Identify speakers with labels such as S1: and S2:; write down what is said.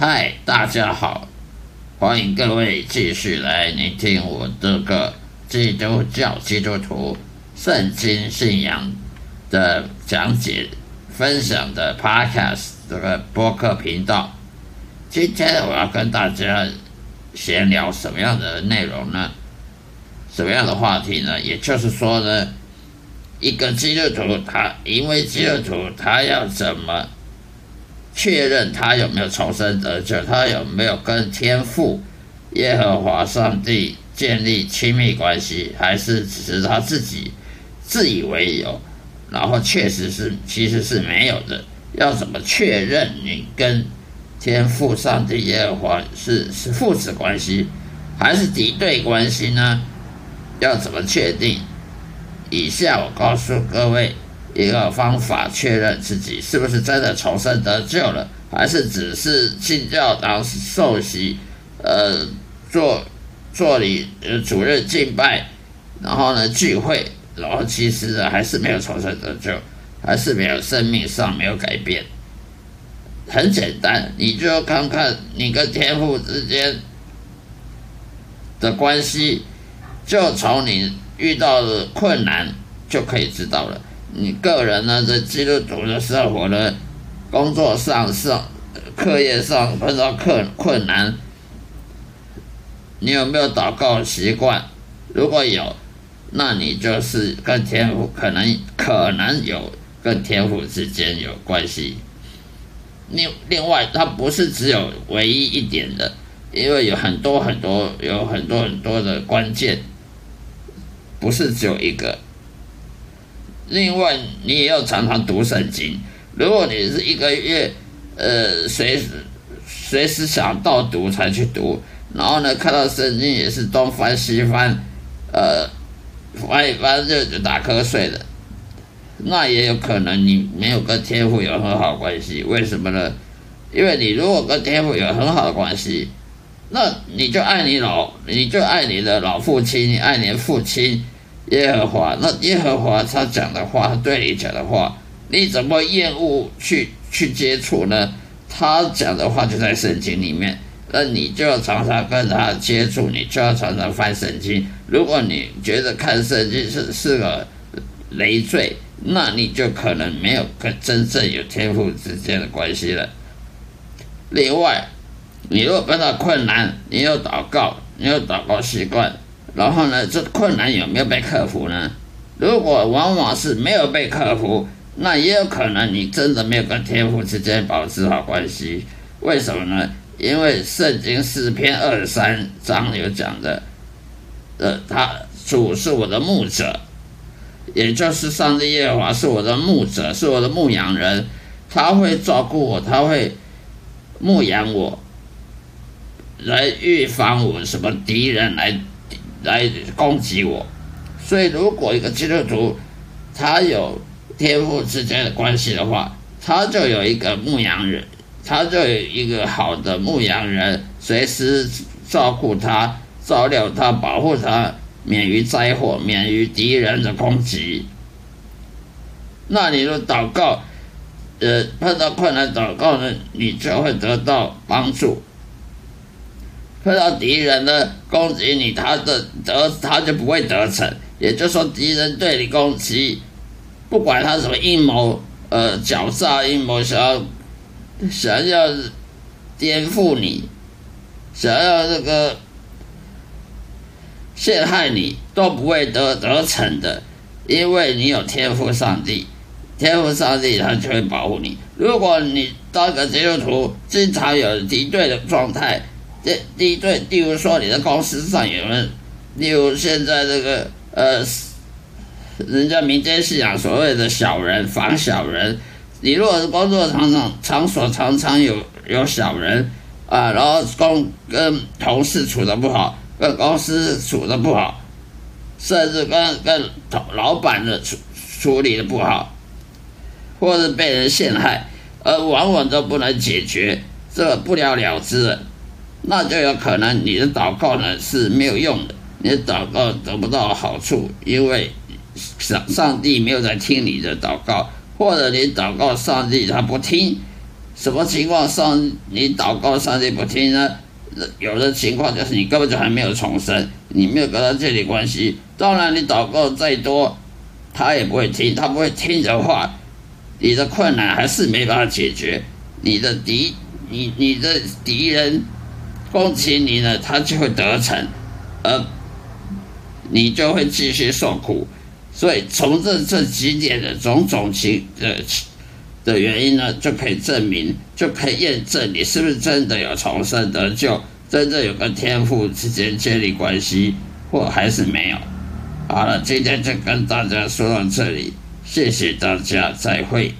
S1: 嗨，大家好，欢迎各位继续来聆听我这个基督教基督徒圣经信仰的讲解分享的 Podcast 这个播客频道。今天我要跟大家闲聊什么样的内容呢？什么样的话题呢？也就是说呢，一个基督徒他因为基督徒他要怎么？确认他有没有重生得救，他有没有跟天父耶和华上帝建立亲密关系，还是只是他自己自以为有，然后确实是其实是没有的。要怎么确认你跟天父上帝耶和华是是父子关系，还是敌对关系呢？要怎么确定？以下我告诉各位。一个方法确认自己是不是真的重生得救了，还是只是进教堂受洗，呃，做做礼呃主任敬拜，然后呢聚会，然后其实呢还是没有重生得救，还是没有生命上没有改变。很简单，你就看看你跟天父之间的关系，就从你遇到的困难就可以知道了。你个人呢，在基督徒的生活呢，工作上、上课业上碰到困困难，你有没有祷告习惯？如果有，那你就是跟天赋可能可能有跟天赋之间有关系。另另外，它不是只有唯一一点的，因为有很多很多有很多很多的关键，不是只有一个。另外，你也要常常读圣经。如果你是一个月，呃，随时随时想到读才去读，然后呢，看到圣经也是东翻西翻，呃，翻一翻就就打瞌睡的，那也有可能你没有跟天父有很好关系。为什么呢？因为你如果跟天父有很好的关系，那你就爱你老，你就爱你的老父亲，你爱你的父亲。耶和华，那耶和华他讲的话，他对你讲的话，你怎么厌恶去去接触呢？他讲的话就在圣经里面，那你就要常常跟他接触，你就要常常翻圣经。如果你觉得看圣经是是个累赘，那你就可能没有跟真正有天赋之间的关系了。另外，你如果碰到困难，你有祷告，你有祷告习惯。然后呢，这困难有没有被克服呢？如果往往是没有被克服，那也有可能你真的没有跟天父之间保持好关系。为什么呢？因为圣经四篇二十三章有讲的，呃，他主是我的牧者，也就是上帝耶和华是我的牧者，是我的牧羊人，他会照顾我，他会牧养我，来预防我什么敌人来。来攻击我，所以如果一个基督徒他有天赋之间的关系的话，他就有一个牧羊人，他就有一个好的牧羊人，随时照顾他、照料他、保护他，免于灾祸，免于敌人的攻击。那你说祷告，呃，碰到困难祷告呢，你就会得到帮助。碰到敌人呢攻击你，他的得他就不会得逞。也就是说，敌人对你攻击，不管他什么阴谋，呃，狡诈阴谋，想要想要颠覆你，想要这个陷害你，都不会得得逞的，因为你有天赋上帝，天赋上帝他就会保护你。如果你当个基督徒，经常有敌对的状态。第第一对，例如说你的公司上有人，例如现在这个呃，人家民间信仰所谓的小人防小人，你如果是工作场场场所常常有有小人啊，然后公跟同事处的不好，跟公司处的不好，甚至跟跟老板的处处理的不好，或者被人陷害，而往往都不能解决，这不了了之。那就有可能你的祷告呢是没有用的，你的祷告得不到好处，因为上上帝没有在听你的祷告，或者你祷告上帝他不听，什么情况上你祷告上帝不听呢？有的情况就是你根本就还没有重生，你没有跟他建立关系。当然，你祷告再多，他也不会听。他不会听的话，你的困难还是没办法解决。你的敌，你你的敌人攻击你呢，他就会得逞，而你就会继续受苦。所以，从这这几点的种种情的的原因呢，就可以证明，就可以验证你是不是真的有重生得救，真正有跟天父之间建立关系，或还是没有。好了，今天就跟大家说到这里，谢谢大家，再会。